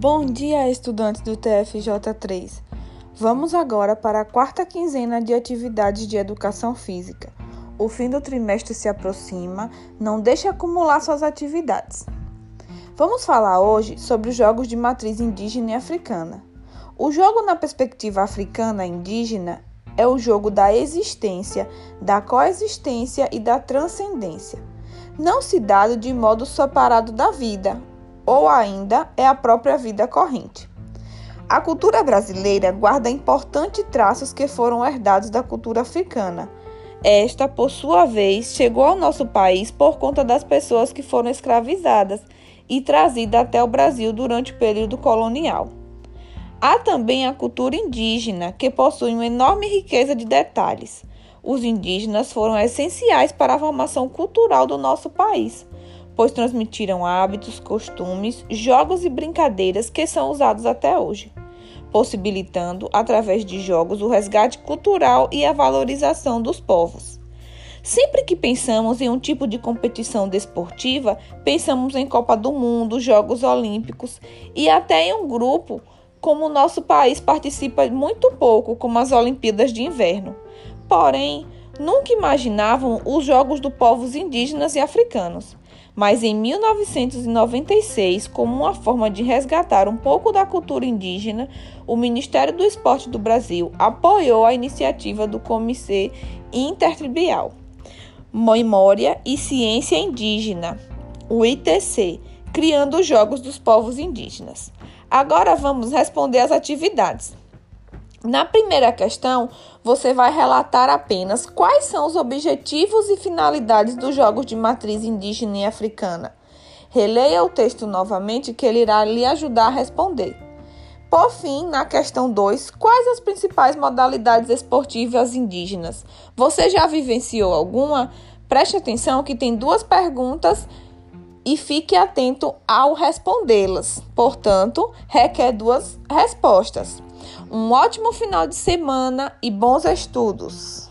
Bom dia, estudantes do TFJ3. Vamos agora para a quarta quinzena de atividades de educação física. O fim do trimestre se aproxima, não deixe acumular suas atividades. Vamos falar hoje sobre os jogos de matriz indígena e africana. O jogo na perspectiva africana indígena é o jogo da existência, da coexistência e da transcendência. Não se dado de modo separado da vida, ou ainda é a própria vida corrente. A cultura brasileira guarda importantes traços que foram herdados da cultura africana. Esta, por sua vez, chegou ao nosso país por conta das pessoas que foram escravizadas e trazidas até o Brasil durante o período colonial. Há também a cultura indígena, que possui uma enorme riqueza de detalhes. Os indígenas foram essenciais para a formação cultural do nosso país pois transmitiram hábitos, costumes, jogos e brincadeiras que são usados até hoje, possibilitando, através de jogos, o resgate cultural e a valorização dos povos. Sempre que pensamos em um tipo de competição desportiva, pensamos em Copa do Mundo, Jogos Olímpicos e até em um grupo, como o nosso país participa muito pouco, como as Olimpíadas de Inverno. Porém, nunca imaginavam os Jogos dos povos indígenas e africanos mas em 1996, como uma forma de resgatar um pouco da cultura indígena, o Ministério do Esporte do Brasil apoiou a iniciativa do Comitê Intertribal Memória e Ciência Indígena, o ITC, criando os Jogos dos Povos Indígenas. Agora vamos responder as atividades. Na primeira questão, você vai relatar apenas quais são os objetivos e finalidades dos jogos de matriz indígena e africana. Releia o texto novamente que ele irá lhe ajudar a responder. Por fim, na questão 2, quais as principais modalidades esportivas indígenas? Você já vivenciou alguma? Preste atenção que tem duas perguntas e fique atento ao respondê-las. Portanto, requer duas respostas. Um ótimo final de semana e bons estudos!